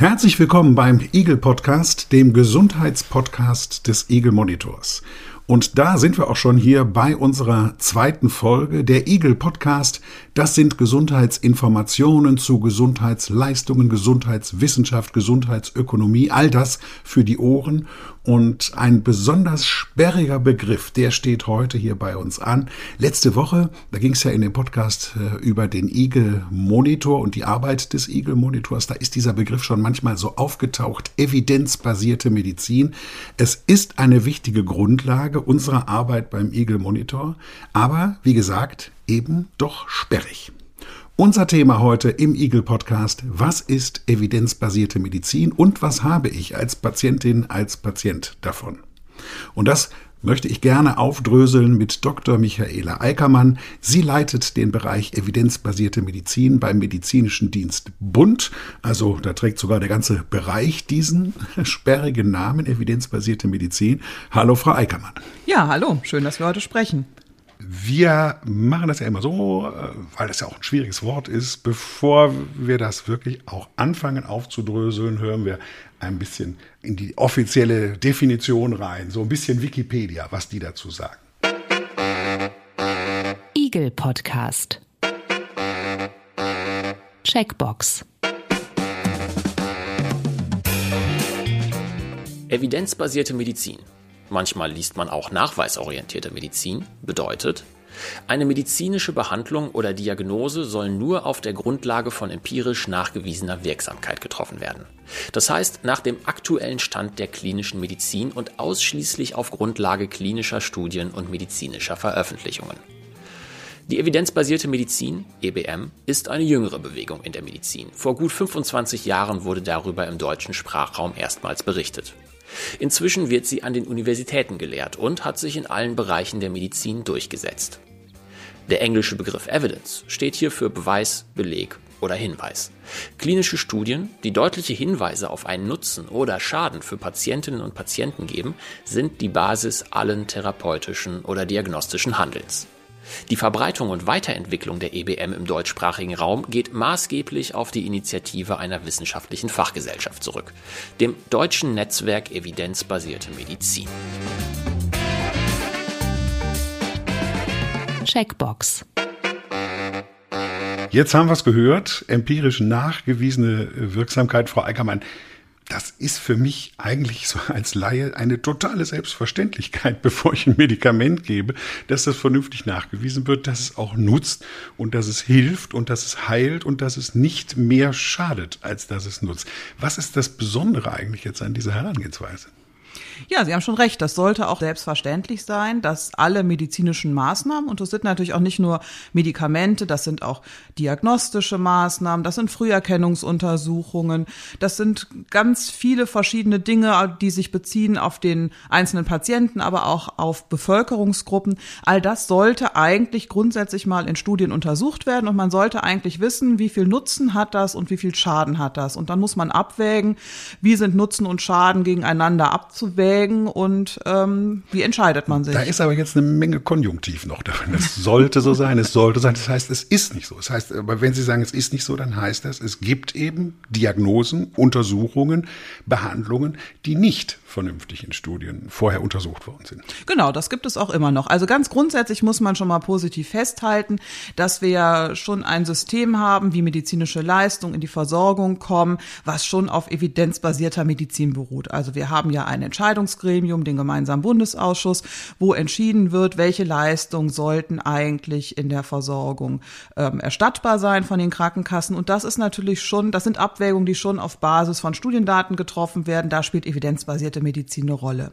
Herzlich willkommen beim Eagle Podcast, dem Gesundheitspodcast des Eagle Monitors. Und da sind wir auch schon hier bei unserer zweiten Folge. Der Eagle Podcast, das sind Gesundheitsinformationen zu Gesundheitsleistungen, Gesundheitswissenschaft, Gesundheitsökonomie, all das für die Ohren. Und ein besonders sperriger Begriff, der steht heute hier bei uns an. Letzte Woche, da ging es ja in dem Podcast äh, über den Eagle Monitor und die Arbeit des Eagle Monitors. Da ist dieser Begriff schon manchmal so aufgetaucht. Evidenzbasierte Medizin. Es ist eine wichtige Grundlage unserer Arbeit beim Eagle Monitor. Aber, wie gesagt, eben doch sperrig. Unser Thema heute im Eagle Podcast, was ist evidenzbasierte Medizin und was habe ich als Patientin, als Patient davon? Und das möchte ich gerne aufdröseln mit Dr. Michaela Eickermann. Sie leitet den Bereich evidenzbasierte Medizin beim Medizinischen Dienst Bund. Also da trägt sogar der ganze Bereich diesen sperrigen Namen, evidenzbasierte Medizin. Hallo, Frau Eickermann. Ja, hallo, schön, dass wir heute sprechen. Wir machen das ja immer so, äh, weil das ja auch ein schwieriges Wort ist. Bevor wir das wirklich auch anfangen aufzudröseln, hören wir ein bisschen in die offizielle Definition rein. So ein bisschen Wikipedia, was die dazu sagen. Eagle Podcast. Checkbox. Evidenzbasierte Medizin manchmal liest man auch nachweisorientierte Medizin, bedeutet, eine medizinische Behandlung oder Diagnose soll nur auf der Grundlage von empirisch nachgewiesener Wirksamkeit getroffen werden. Das heißt, nach dem aktuellen Stand der klinischen Medizin und ausschließlich auf Grundlage klinischer Studien und medizinischer Veröffentlichungen. Die evidenzbasierte Medizin, EBM, ist eine jüngere Bewegung in der Medizin. Vor gut 25 Jahren wurde darüber im deutschen Sprachraum erstmals berichtet. Inzwischen wird sie an den Universitäten gelehrt und hat sich in allen Bereichen der Medizin durchgesetzt. Der englische Begriff Evidence steht hier für Beweis, Beleg oder Hinweis. Klinische Studien, die deutliche Hinweise auf einen Nutzen oder Schaden für Patientinnen und Patienten geben, sind die Basis allen therapeutischen oder diagnostischen Handelns. Die Verbreitung und Weiterentwicklung der EBM im deutschsprachigen Raum geht maßgeblich auf die Initiative einer wissenschaftlichen Fachgesellschaft zurück, dem Deutschen Netzwerk Evidenzbasierte Medizin. Checkbox. Jetzt haben wir es gehört, empirisch nachgewiesene Wirksamkeit, Frau Eickermann das ist für mich eigentlich so als Laie eine totale Selbstverständlichkeit, bevor ich ein Medikament gebe, dass das vernünftig nachgewiesen wird, dass es auch nutzt und dass es hilft und dass es heilt und dass es nicht mehr schadet, als dass es nutzt. Was ist das Besondere eigentlich jetzt an dieser Herangehensweise? Ja, Sie haben schon recht. Das sollte auch selbstverständlich sein, dass alle medizinischen Maßnahmen, und das sind natürlich auch nicht nur Medikamente, das sind auch diagnostische Maßnahmen, das sind Früherkennungsuntersuchungen, das sind ganz viele verschiedene Dinge, die sich beziehen auf den einzelnen Patienten, aber auch auf Bevölkerungsgruppen. All das sollte eigentlich grundsätzlich mal in Studien untersucht werden und man sollte eigentlich wissen, wie viel Nutzen hat das und wie viel Schaden hat das. Und dann muss man abwägen, wie sind Nutzen und Schaden gegeneinander abzuwägen abwägen und ähm, wie entscheidet man sich? Da ist aber jetzt eine Menge Konjunktiv noch drin. Es sollte so sein, es sollte sein. Das heißt, es ist nicht so. Das heißt, aber wenn Sie sagen, es ist nicht so, dann heißt das, es gibt eben Diagnosen, Untersuchungen, Behandlungen, die nicht vernünftig in Studien vorher untersucht worden sind. Genau, das gibt es auch immer noch. Also ganz grundsätzlich muss man schon mal positiv festhalten, dass wir schon ein System haben, wie medizinische Leistungen in die Versorgung kommen, was schon auf evidenzbasierter Medizin beruht. Also wir haben ja ein Entscheidungsgremium, den gemeinsamen Bundesausschuss, wo entschieden wird, welche Leistungen sollten eigentlich in der Versorgung ähm, erstattbar sein von den Krankenkassen. Und das ist natürlich schon, das sind Abwägungen, die schon auf Basis von Studiendaten getroffen werden. Da spielt evidenzbasierte Medizin eine Rolle.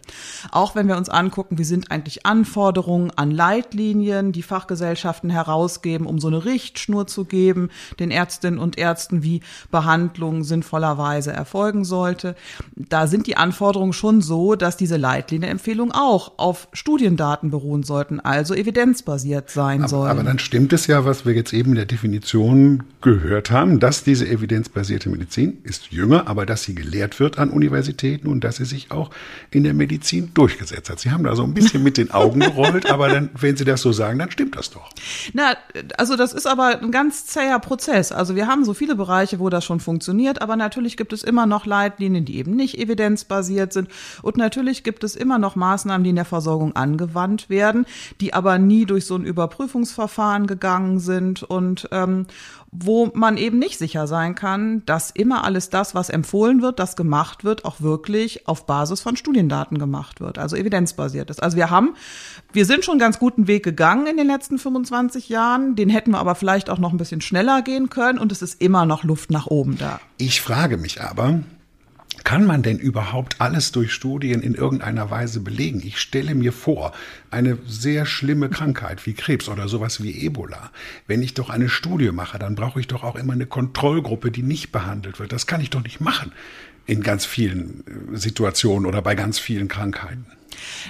Auch wenn wir uns angucken, wie sind eigentlich Anforderungen an Leitlinien, die Fachgesellschaften herausgeben, um so eine Richtschnur zu geben, den Ärztinnen und Ärzten, wie Behandlung sinnvollerweise erfolgen sollte. Da sind die Anforderungen schon so, dass diese Leitlinienempfehlungen auch auf Studiendaten beruhen sollten, also evidenzbasiert sein aber, sollen. Aber dann stimmt es ja, was wir jetzt eben in der Definition gehört haben, dass diese evidenzbasierte Medizin ist jünger, aber dass sie gelehrt wird an Universitäten und dass sie sich auch in der Medizin durchgesetzt hat. Sie haben da so ein bisschen mit den Augen gerollt, aber dann, wenn Sie das so sagen, dann stimmt das doch. Na, also das ist aber ein ganz zäher Prozess. Also wir haben so viele Bereiche, wo das schon funktioniert, aber natürlich gibt es immer noch Leitlinien, die eben nicht evidenzbasiert sind. Und natürlich gibt es immer noch Maßnahmen, die in der Versorgung angewandt werden, die aber nie durch so ein Überprüfungsverfahren gegangen sind und ähm, wo man eben nicht sicher sein kann, dass immer alles das, was empfohlen wird, das gemacht wird, auch wirklich auf Basis von Studiendaten gemacht wird, also evidenzbasiert ist. Also wir haben, wir sind schon einen ganz guten Weg gegangen in den letzten 25 Jahren, den hätten wir aber vielleicht auch noch ein bisschen schneller gehen können und es ist immer noch Luft nach oben da. Ich frage mich aber, kann man denn überhaupt alles durch Studien in irgendeiner Weise belegen? Ich stelle mir vor, eine sehr schlimme Krankheit wie Krebs oder sowas wie Ebola. Wenn ich doch eine Studie mache, dann brauche ich doch auch immer eine Kontrollgruppe, die nicht behandelt wird. Das kann ich doch nicht machen in ganz vielen äh, Situationen oder bei ganz vielen Krankheiten.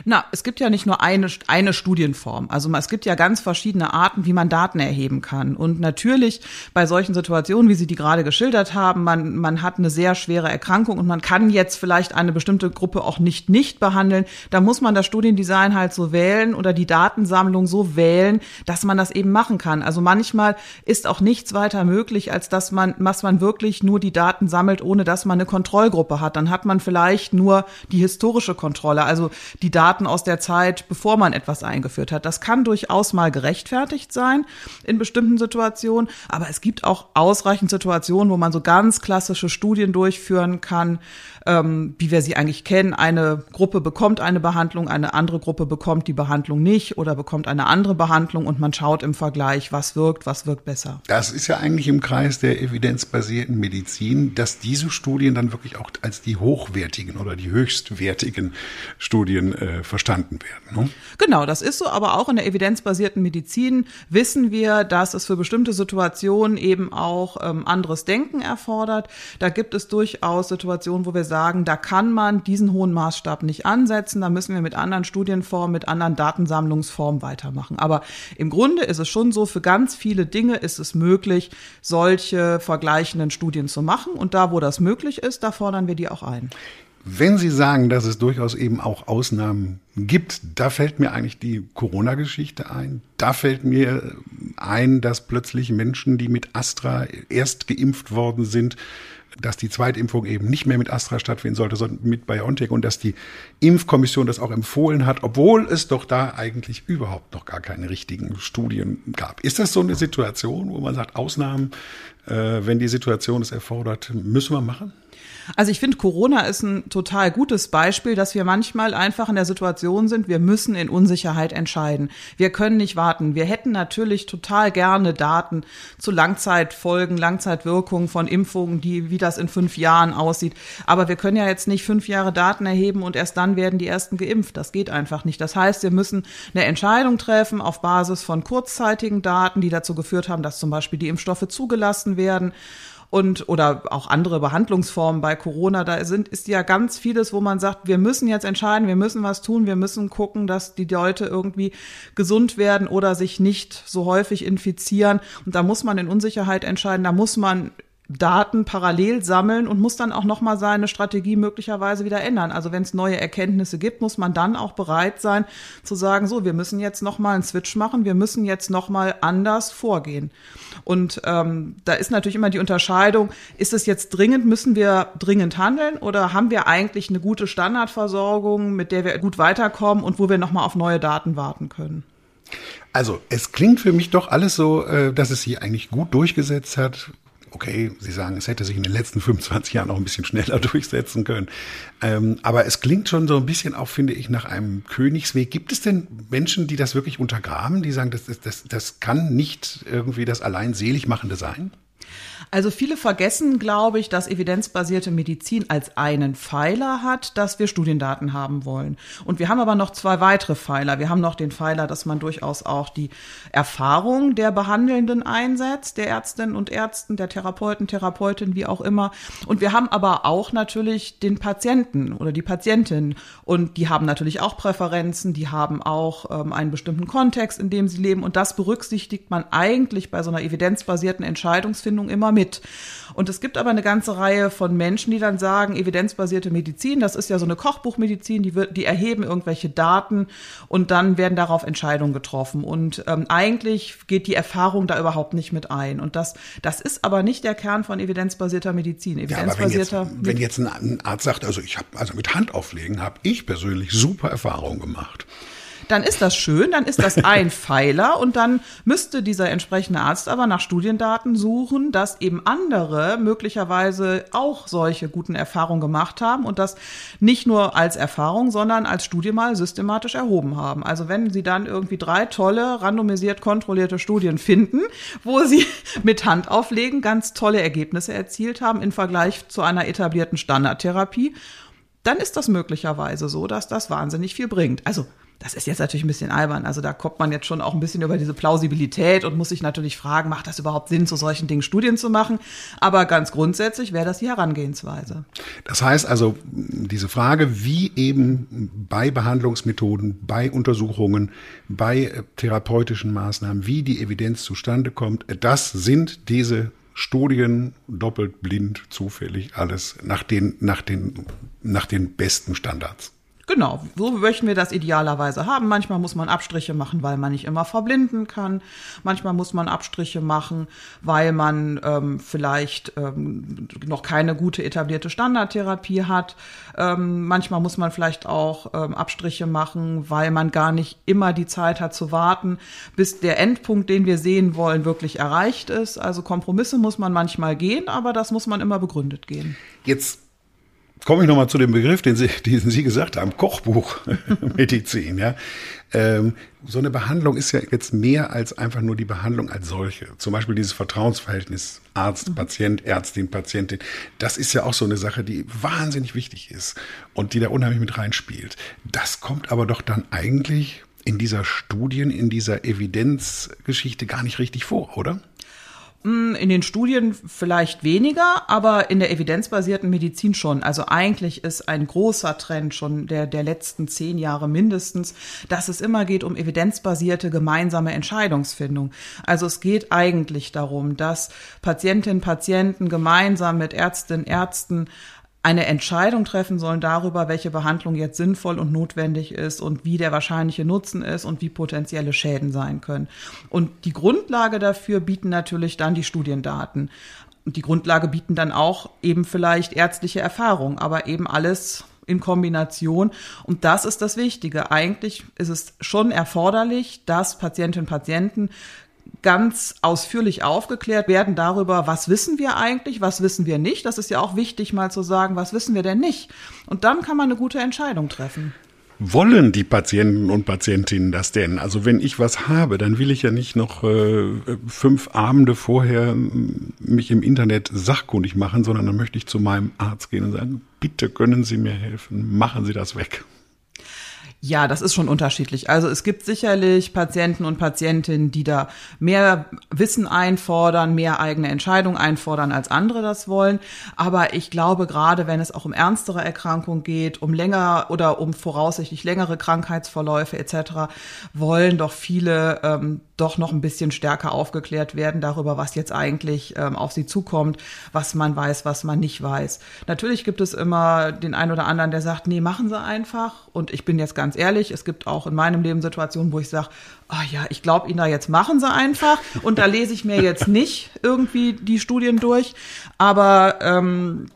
Na, es gibt ja nicht nur eine, eine Studienform. Also es gibt ja ganz verschiedene Arten, wie man Daten erheben kann. Und natürlich bei solchen Situationen, wie Sie die gerade geschildert haben, man, man hat eine sehr schwere Erkrankung und man kann jetzt vielleicht eine bestimmte Gruppe auch nicht nicht behandeln. Da muss man das Studiendesign halt so wählen oder die Datensammlung so wählen, dass man das eben machen kann. Also manchmal ist auch nichts weiter möglich, als dass man, dass man wirklich nur die Daten sammelt, ohne dass man eine Kontrollgruppe hat. Dann hat man vielleicht nur die historische Kontrolle. Also die Daten aus der Zeit, bevor man etwas eingeführt hat. Das kann durchaus mal gerechtfertigt sein in bestimmten Situationen, aber es gibt auch ausreichend Situationen, wo man so ganz klassische Studien durchführen kann, ähm, wie wir sie eigentlich kennen. Eine Gruppe bekommt eine Behandlung, eine andere Gruppe bekommt die Behandlung nicht oder bekommt eine andere Behandlung und man schaut im Vergleich, was wirkt, was wirkt besser. Das ist ja eigentlich im Kreis der evidenzbasierten Medizin, dass diese Studien dann wirklich auch als die hochwertigen oder die höchstwertigen Studien äh, verstanden werden. Ne? Genau, das ist so, aber auch in der evidenzbasierten Medizin wissen wir, dass es für bestimmte Situationen eben auch ähm, anderes Denken erfordert. Da gibt es durchaus Situationen, wo wir sagen, sagen, da kann man diesen hohen Maßstab nicht ansetzen, da müssen wir mit anderen Studienformen, mit anderen Datensammlungsformen weitermachen. Aber im Grunde ist es schon so, für ganz viele Dinge ist es möglich, solche vergleichenden Studien zu machen. Und da, wo das möglich ist, da fordern wir die auch ein. Wenn Sie sagen, dass es durchaus eben auch Ausnahmen gibt, da fällt mir eigentlich die Corona-Geschichte ein. Da fällt mir ein, dass plötzlich Menschen, die mit Astra erst geimpft worden sind, dass die Zweitimpfung eben nicht mehr mit Astra stattfinden sollte, sondern mit BioNTech und dass die Impfkommission das auch empfohlen hat, obwohl es doch da eigentlich überhaupt noch gar keine richtigen Studien gab. Ist das so eine Situation, wo man sagt, Ausnahmen, äh, wenn die Situation es erfordert, müssen wir machen? Also ich finde, Corona ist ein total gutes Beispiel, dass wir manchmal einfach in der Situation sind, wir müssen in Unsicherheit entscheiden. Wir können nicht warten. Wir hätten natürlich total gerne Daten zu Langzeitfolgen, Langzeitwirkungen von Impfungen, die, wie das in fünf Jahren aussieht. Aber wir können ja jetzt nicht fünf Jahre Daten erheben und erst dann werden die ersten geimpft. Das geht einfach nicht. Das heißt, wir müssen eine Entscheidung treffen auf Basis von kurzzeitigen Daten, die dazu geführt haben, dass zum Beispiel die Impfstoffe zugelassen werden und oder auch andere Behandlungsformen bei Corona, da sind ist ja ganz vieles, wo man sagt, wir müssen jetzt entscheiden, wir müssen was tun, wir müssen gucken, dass die Leute irgendwie gesund werden oder sich nicht so häufig infizieren. Und da muss man in Unsicherheit entscheiden, da muss man Daten parallel sammeln und muss dann auch noch mal seine Strategie möglicherweise wieder ändern. Also wenn es neue Erkenntnisse gibt, muss man dann auch bereit sein zu sagen, so, wir müssen jetzt noch mal einen Switch machen, wir müssen jetzt noch mal anders vorgehen. Und ähm, da ist natürlich immer die Unterscheidung, ist es jetzt dringend, müssen wir dringend handeln oder haben wir eigentlich eine gute Standardversorgung, mit der wir gut weiterkommen und wo wir noch mal auf neue Daten warten können? Also, es klingt für mich doch alles so, äh, dass es sich eigentlich gut durchgesetzt hat okay, Sie sagen, es hätte sich in den letzten 25 Jahren noch ein bisschen schneller durchsetzen können. Ähm, aber es klingt schon so ein bisschen auch, finde ich, nach einem Königsweg. Gibt es denn Menschen, die das wirklich untergraben, die sagen, das, das, das kann nicht irgendwie das allein Seligmachende sein? Also viele vergessen, glaube ich, dass evidenzbasierte Medizin als einen Pfeiler hat, dass wir Studiendaten haben wollen. Und wir haben aber noch zwei weitere Pfeiler. Wir haben noch den Pfeiler, dass man durchaus auch die Erfahrung der Behandelnden einsetzt, der Ärztinnen und Ärzten, der Therapeuten, Therapeutin, wie auch immer. Und wir haben aber auch natürlich den Patienten oder die Patientin. Und die haben natürlich auch Präferenzen, die haben auch ähm, einen bestimmten Kontext, in dem sie leben. Und das berücksichtigt man eigentlich bei so einer evidenzbasierten Entscheidungsfindung immer mit. Und es gibt aber eine ganze Reihe von Menschen, die dann sagen, evidenzbasierte Medizin, das ist ja so eine Kochbuchmedizin, die, wird, die erheben irgendwelche Daten und dann werden darauf Entscheidungen getroffen. Und ähm, eigentlich geht die Erfahrung da überhaupt nicht mit ein. Und das, das ist aber nicht der Kern von evidenzbasierter Medizin. Evidenzbasierter ja, wenn, jetzt, wenn jetzt ein Arzt sagt, also ich habe also mit Handauflegen habe ich persönlich super Erfahrungen gemacht dann ist das schön, dann ist das ein Pfeiler und dann müsste dieser entsprechende Arzt aber nach Studiendaten suchen, dass eben andere möglicherweise auch solche guten Erfahrungen gemacht haben und das nicht nur als Erfahrung, sondern als Studie mal systematisch erhoben haben. Also wenn Sie dann irgendwie drei tolle, randomisiert kontrollierte Studien finden, wo Sie mit Handauflegen ganz tolle Ergebnisse erzielt haben im Vergleich zu einer etablierten Standardtherapie, dann ist das möglicherweise so, dass das wahnsinnig viel bringt. Also das ist jetzt natürlich ein bisschen albern. Also da kommt man jetzt schon auch ein bisschen über diese Plausibilität und muss sich natürlich fragen, macht das überhaupt Sinn, zu solchen Dingen Studien zu machen? Aber ganz grundsätzlich wäre das die Herangehensweise. Das heißt also, diese Frage, wie eben bei Behandlungsmethoden, bei Untersuchungen, bei therapeutischen Maßnahmen, wie die Evidenz zustande kommt, das sind diese Studien, doppelt blind, zufällig, alles nach den, nach den, nach den besten Standards. Genau, so möchten wir das idealerweise haben. Manchmal muss man Abstriche machen, weil man nicht immer verblinden kann. Manchmal muss man Abstriche machen, weil man ähm, vielleicht ähm, noch keine gute etablierte Standardtherapie hat. Ähm, manchmal muss man vielleicht auch ähm, Abstriche machen, weil man gar nicht immer die Zeit hat zu warten, bis der Endpunkt, den wir sehen wollen, wirklich erreicht ist. Also Kompromisse muss man manchmal gehen, aber das muss man immer begründet gehen. Jetzt komme ich nochmal zu dem Begriff, den Sie, den Sie gesagt haben, Kochbuchmedizin. ja. Ähm, so eine Behandlung ist ja jetzt mehr als einfach nur die Behandlung als solche. Zum Beispiel dieses Vertrauensverhältnis Arzt, mhm. Patient, Ärztin, Patientin. Das ist ja auch so eine Sache, die wahnsinnig wichtig ist und die da unheimlich mit reinspielt. Das kommt aber doch dann eigentlich in dieser Studien, in dieser Evidenzgeschichte gar nicht richtig vor, oder? In den Studien vielleicht weniger, aber in der evidenzbasierten Medizin schon. Also eigentlich ist ein großer Trend schon der, der letzten zehn Jahre mindestens, dass es immer geht um evidenzbasierte gemeinsame Entscheidungsfindung. Also es geht eigentlich darum, dass Patientinnen, Patienten gemeinsam mit Ärztinnen, Ärzten eine Entscheidung treffen sollen darüber, welche Behandlung jetzt sinnvoll und notwendig ist und wie der wahrscheinliche Nutzen ist und wie potenzielle Schäden sein können. Und die Grundlage dafür bieten natürlich dann die Studiendaten. Und die Grundlage bieten dann auch eben vielleicht ärztliche Erfahrung, aber eben alles in Kombination. Und das ist das Wichtige. Eigentlich ist es schon erforderlich, dass Patientinnen und Patienten ganz ausführlich aufgeklärt werden darüber, was wissen wir eigentlich, was wissen wir nicht. Das ist ja auch wichtig, mal zu sagen, was wissen wir denn nicht. Und dann kann man eine gute Entscheidung treffen. Wollen die Patienten und Patientinnen das denn? Also wenn ich was habe, dann will ich ja nicht noch äh, fünf Abende vorher mich im Internet sachkundig machen, sondern dann möchte ich zu meinem Arzt gehen und sagen, bitte können Sie mir helfen, machen Sie das weg. Ja, das ist schon unterschiedlich. Also es gibt sicherlich Patienten und Patientinnen, die da mehr Wissen einfordern, mehr eigene Entscheidungen einfordern, als andere das wollen. Aber ich glaube, gerade wenn es auch um ernstere Erkrankungen geht, um länger oder um voraussichtlich längere Krankheitsverläufe etc., wollen doch viele ähm, doch noch ein bisschen stärker aufgeklärt werden darüber, was jetzt eigentlich ähm, auf sie zukommt, was man weiß, was man nicht weiß. Natürlich gibt es immer den einen oder anderen, der sagt, nee, machen Sie einfach. Und ich bin jetzt ganz ehrlich, es gibt auch in meinem Leben Situationen, wo ich sage, ah ja, ich glaube Ihnen da jetzt machen Sie einfach und da lese ich mir jetzt nicht irgendwie die Studien durch. Aber ähm,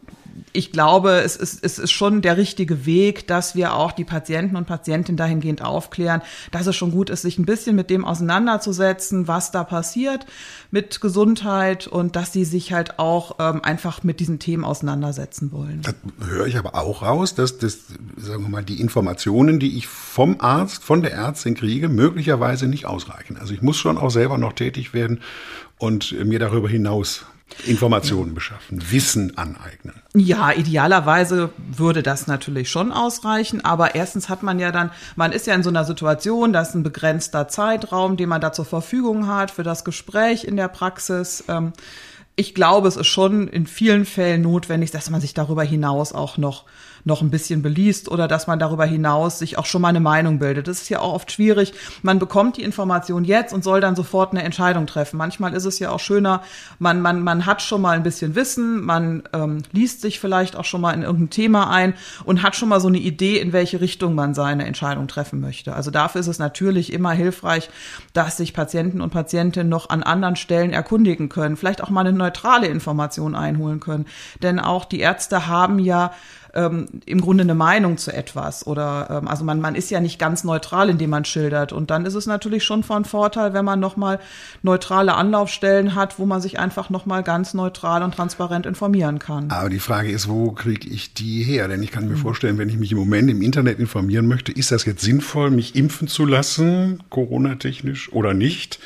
ich glaube, es ist, es ist schon der richtige Weg, dass wir auch die Patienten und Patientinnen dahingehend aufklären, dass es schon gut ist, sich ein bisschen mit dem auseinanderzusetzen, was da passiert mit Gesundheit und dass sie sich halt auch ähm, einfach mit diesen Themen auseinandersetzen wollen. Das höre ich aber auch raus, dass das, sagen wir mal, die Informationen, die ich vom Arzt, von der Ärztin kriege, möglicherweise nicht ausreichen. Also ich muss schon auch selber noch tätig werden und mir darüber hinaus Informationen beschaffen, Wissen aneignen. Ja, idealerweise würde das natürlich schon ausreichen, aber erstens hat man ja dann, man ist ja in so einer Situation, da ist ein begrenzter Zeitraum, den man da zur Verfügung hat für das Gespräch in der Praxis. Ähm, ich glaube, es ist schon in vielen Fällen notwendig, dass man sich darüber hinaus auch noch noch ein bisschen beliest oder dass man darüber hinaus sich auch schon mal eine Meinung bildet. Das ist ja auch oft schwierig. Man bekommt die Information jetzt und soll dann sofort eine Entscheidung treffen. Manchmal ist es ja auch schöner, man, man, man hat schon mal ein bisschen Wissen, man ähm, liest sich vielleicht auch schon mal in irgendein Thema ein und hat schon mal so eine Idee, in welche Richtung man seine Entscheidung treffen möchte. Also dafür ist es natürlich immer hilfreich, dass sich Patienten und Patientinnen noch an anderen Stellen erkundigen können, vielleicht auch mal eine neutrale Information einholen können. Denn auch die Ärzte haben ja ähm, im Grunde eine Meinung zu etwas oder ähm, also man, man ist ja nicht ganz neutral, indem man schildert und dann ist es natürlich schon von Vorteil, wenn man nochmal neutrale Anlaufstellen hat, wo man sich einfach nochmal ganz neutral und transparent informieren kann. Aber die Frage ist, wo kriege ich die her? Denn ich kann mir vorstellen, wenn ich mich im Moment im Internet informieren möchte, ist das jetzt sinnvoll, mich impfen zu lassen, Corona-technisch oder nicht?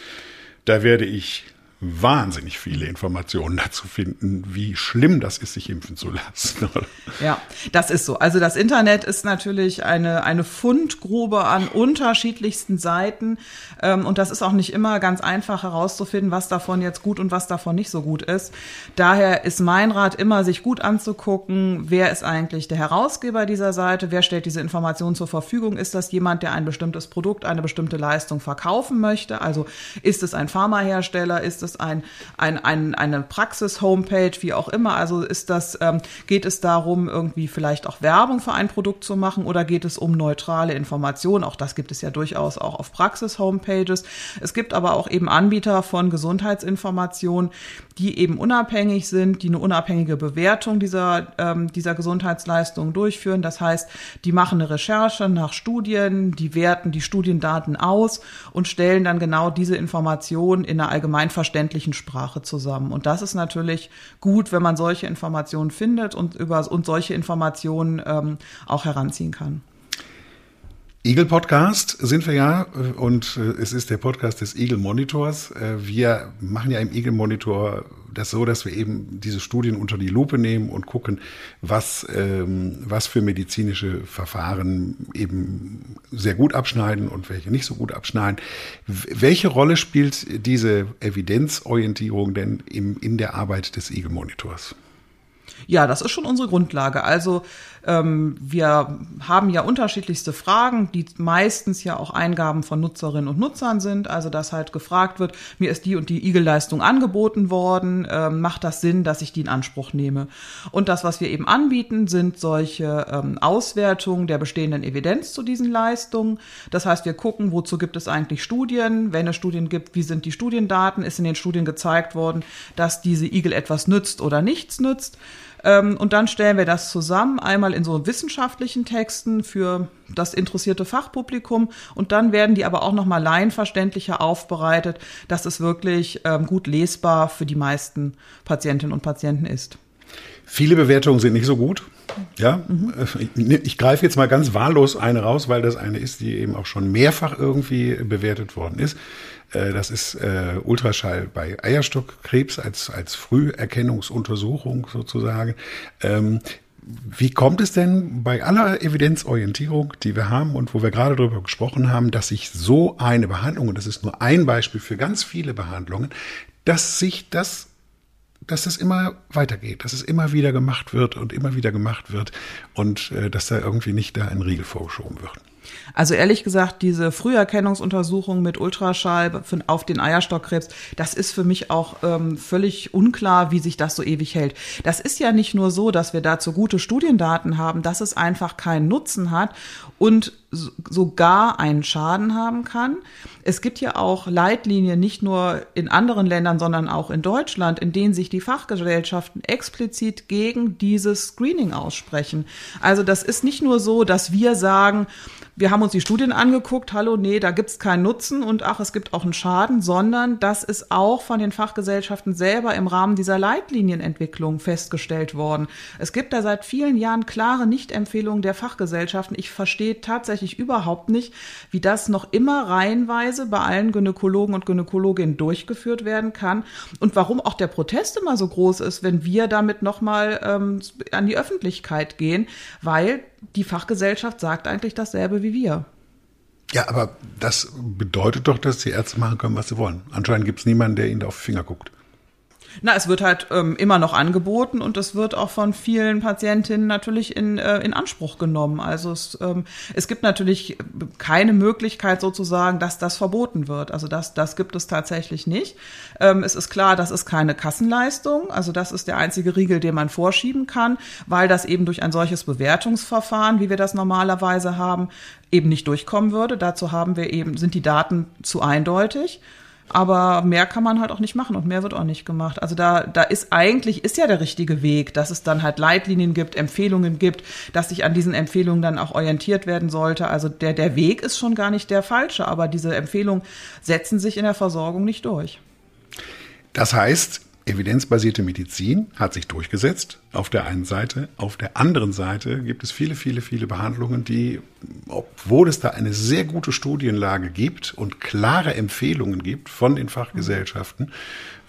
Da werde ich wahnsinnig viele Informationen dazu finden, wie schlimm das ist, sich impfen zu lassen. Ja, das ist so. Also das Internet ist natürlich eine, eine Fundgrube an unterschiedlichsten Seiten. Ähm, und das ist auch nicht immer ganz einfach herauszufinden, was davon jetzt gut und was davon nicht so gut ist. Daher ist mein Rat immer, sich gut anzugucken, wer ist eigentlich der Herausgeber dieser Seite, wer stellt diese Informationen zur Verfügung. Ist das jemand, der ein bestimmtes Produkt, eine bestimmte Leistung verkaufen möchte? Also ist es ein Pharmahersteller? Ist es es ein, ein, ein, eine Praxis-Homepage, wie auch immer? Also ist das, ähm, geht es darum, irgendwie vielleicht auch Werbung für ein Produkt zu machen oder geht es um neutrale Informationen? Auch das gibt es ja durchaus auch auf Praxis-Homepages. Es gibt aber auch eben Anbieter von Gesundheitsinformationen, die eben unabhängig sind, die eine unabhängige Bewertung dieser, ähm, dieser Gesundheitsleistung durchführen. Das heißt, die machen eine Recherche nach Studien, die werten die Studiendaten aus und stellen dann genau diese Informationen in einer allgemeinverständlichen Sprache zusammen. Und das ist natürlich gut, wenn man solche Informationen findet und über und solche Informationen ähm, auch heranziehen kann. Eagle Podcast sind wir ja und äh, es ist der Podcast des Eagle Monitors. Äh, wir machen ja im Eagle Monitor das so, dass wir eben diese Studien unter die Lupe nehmen und gucken, was, ähm, was für medizinische Verfahren eben sehr gut abschneiden und welche nicht so gut abschneiden. Welche Rolle spielt diese Evidenzorientierung denn im, in der Arbeit des Eagle Monitors? Ja, das ist schon unsere Grundlage. Also ähm, wir haben ja unterschiedlichste Fragen, die meistens ja auch Eingaben von Nutzerinnen und Nutzern sind. Also dass halt gefragt wird, mir ist die und die Igel-Leistung angeboten worden, ähm, macht das Sinn, dass ich die in Anspruch nehme? Und das, was wir eben anbieten, sind solche ähm, Auswertungen der bestehenden Evidenz zu diesen Leistungen. Das heißt, wir gucken, wozu gibt es eigentlich Studien? Wenn es Studien gibt, wie sind die Studiendaten? Ist in den Studien gezeigt worden, dass diese Igel etwas nützt oder nichts nützt? Ähm, und dann stellen wir das zusammen, einmal in so wissenschaftlichen Texten für das interessierte Fachpublikum und dann werden die aber auch nochmal laienverständlicher aufbereitet, dass es wirklich ähm, gut lesbar für die meisten Patientinnen und Patienten ist. Viele Bewertungen sind nicht so gut. Ja, mhm. ich, ich greife jetzt mal ganz wahllos eine raus, weil das eine ist, die eben auch schon mehrfach irgendwie bewertet worden ist. Äh, das ist äh, Ultraschall bei Eierstockkrebs als, als Früherkennungsuntersuchung sozusagen. Ähm, wie kommt es denn bei aller Evidenzorientierung, die wir haben und wo wir gerade darüber gesprochen haben, dass sich so eine Behandlung, und das ist nur ein Beispiel für ganz viele Behandlungen, dass sich das dass es immer weitergeht, dass es immer wieder gemacht wird und immer wieder gemacht wird und äh, dass da irgendwie nicht da ein Riegel vorgeschoben wird. Also ehrlich gesagt, diese Früherkennungsuntersuchung mit Ultraschall auf den Eierstockkrebs, das ist für mich auch ähm, völlig unklar, wie sich das so ewig hält. Das ist ja nicht nur so, dass wir dazu gute Studiendaten haben, dass es einfach keinen Nutzen hat und sogar einen Schaden haben kann. Es gibt ja auch Leitlinien, nicht nur in anderen Ländern, sondern auch in Deutschland, in denen sich die Fachgesellschaften explizit gegen dieses Screening aussprechen. Also das ist nicht nur so, dass wir sagen, wir haben uns die Studien angeguckt, hallo, nee, da gibt's keinen Nutzen und ach, es gibt auch einen Schaden, sondern das ist auch von den Fachgesellschaften selber im Rahmen dieser Leitlinienentwicklung festgestellt worden. Es gibt da seit vielen Jahren klare Nichtempfehlungen der Fachgesellschaften. Ich verstehe tatsächlich tatsächlich überhaupt nicht, wie das noch immer reihenweise bei allen Gynäkologen und Gynäkologinnen durchgeführt werden kann und warum auch der Protest immer so groß ist, wenn wir damit nochmal ähm, an die Öffentlichkeit gehen, weil die Fachgesellschaft sagt eigentlich dasselbe wie wir. Ja, aber das bedeutet doch, dass die Ärzte machen können, was sie wollen. Anscheinend gibt es niemanden, der ihnen da auf die Finger guckt. Na, es wird halt ähm, immer noch angeboten und es wird auch von vielen Patientinnen natürlich in, äh, in Anspruch genommen. Also es, ähm, es gibt natürlich keine Möglichkeit sozusagen, dass das verboten wird. Also das, das gibt es tatsächlich nicht. Ähm, es ist klar, das ist keine Kassenleistung. Also das ist der einzige Riegel, den man vorschieben kann, weil das eben durch ein solches Bewertungsverfahren, wie wir das normalerweise haben, eben nicht durchkommen würde. Dazu haben wir eben, sind die Daten zu eindeutig. Aber mehr kann man halt auch nicht machen und mehr wird auch nicht gemacht. Also da, da ist eigentlich, ist ja der richtige Weg, dass es dann halt Leitlinien gibt, Empfehlungen gibt, dass sich an diesen Empfehlungen dann auch orientiert werden sollte. Also der, der Weg ist schon gar nicht der falsche, aber diese Empfehlungen setzen sich in der Versorgung nicht durch. Das heißt, evidenzbasierte Medizin hat sich durchgesetzt auf der einen Seite. Auf der anderen Seite gibt es viele, viele, viele Behandlungen, die, obwohl es da eine sehr gute Studienlage gibt und klare Empfehlungen gibt von den Fachgesellschaften,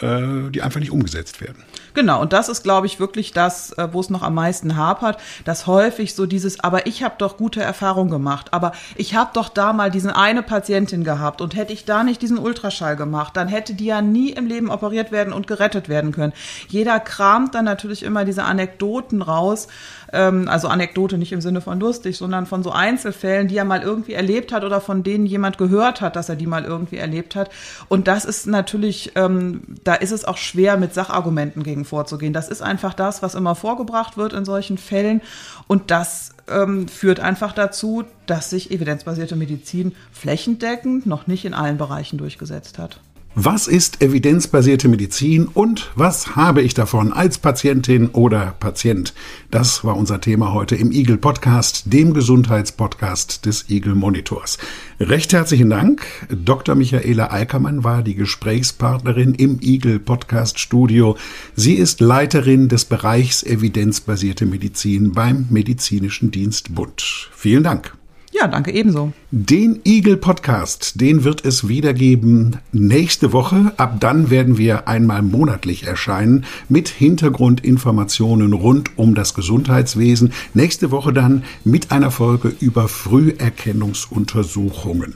äh, die einfach nicht umgesetzt werden. Genau, und das ist, glaube ich, wirklich das, äh, wo es noch am meisten hapert, dass häufig so dieses, aber ich habe doch gute Erfahrungen gemacht, aber ich habe doch da mal diesen eine Patientin gehabt und hätte ich da nicht diesen Ultraschall gemacht, dann hätte die ja nie im Leben operiert werden und gerettet werden können. Jeder kramt dann natürlich immer diese Anekdoten raus, ähm, also Anekdote nicht im Sinne von lustig, sondern von so Einzelfällen, die er mal irgendwie erlebt hat oder von denen jemand gehört hat, dass er die mal irgendwie erlebt hat. Und das ist natürlich, ähm, da ist es auch schwer, mit Sachargumenten gegen vorzugehen. Das ist einfach das, was immer vorgebracht wird in solchen Fällen. Und das ähm, führt einfach dazu, dass sich evidenzbasierte Medizin flächendeckend noch nicht in allen Bereichen durchgesetzt hat. Was ist evidenzbasierte Medizin und was habe ich davon als Patientin oder Patient? Das war unser Thema heute im Eagle Podcast, dem Gesundheitspodcast des Eagle Monitors. Recht herzlichen Dank. Dr. Michaela Eickermann war die Gesprächspartnerin im Eagle Podcast Studio. Sie ist Leiterin des Bereichs evidenzbasierte Medizin beim Medizinischen Dienst Bund. Vielen Dank. Ja, danke ebenso. Den Eagle Podcast, den wird es wiedergeben nächste Woche. Ab dann werden wir einmal monatlich erscheinen mit Hintergrundinformationen rund um das Gesundheitswesen. Nächste Woche dann mit einer Folge über Früherkennungsuntersuchungen.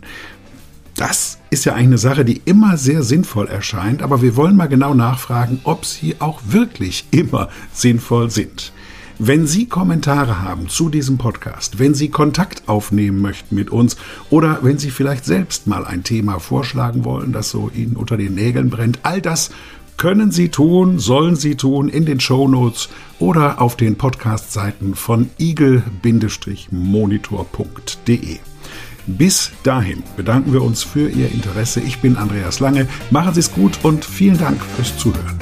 Das ist ja eine Sache, die immer sehr sinnvoll erscheint, aber wir wollen mal genau nachfragen, ob sie auch wirklich immer sinnvoll sind. Wenn Sie Kommentare haben zu diesem Podcast, wenn Sie Kontakt aufnehmen möchten mit uns oder wenn Sie vielleicht selbst mal ein Thema vorschlagen wollen, das so Ihnen unter den Nägeln brennt, all das können Sie tun, sollen Sie tun in den Show Notes oder auf den Podcast-Seiten von igel-monitor.de. Bis dahin bedanken wir uns für Ihr Interesse. Ich bin Andreas Lange. Machen Sie es gut und vielen Dank fürs Zuhören.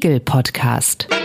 Spiegel Podcast.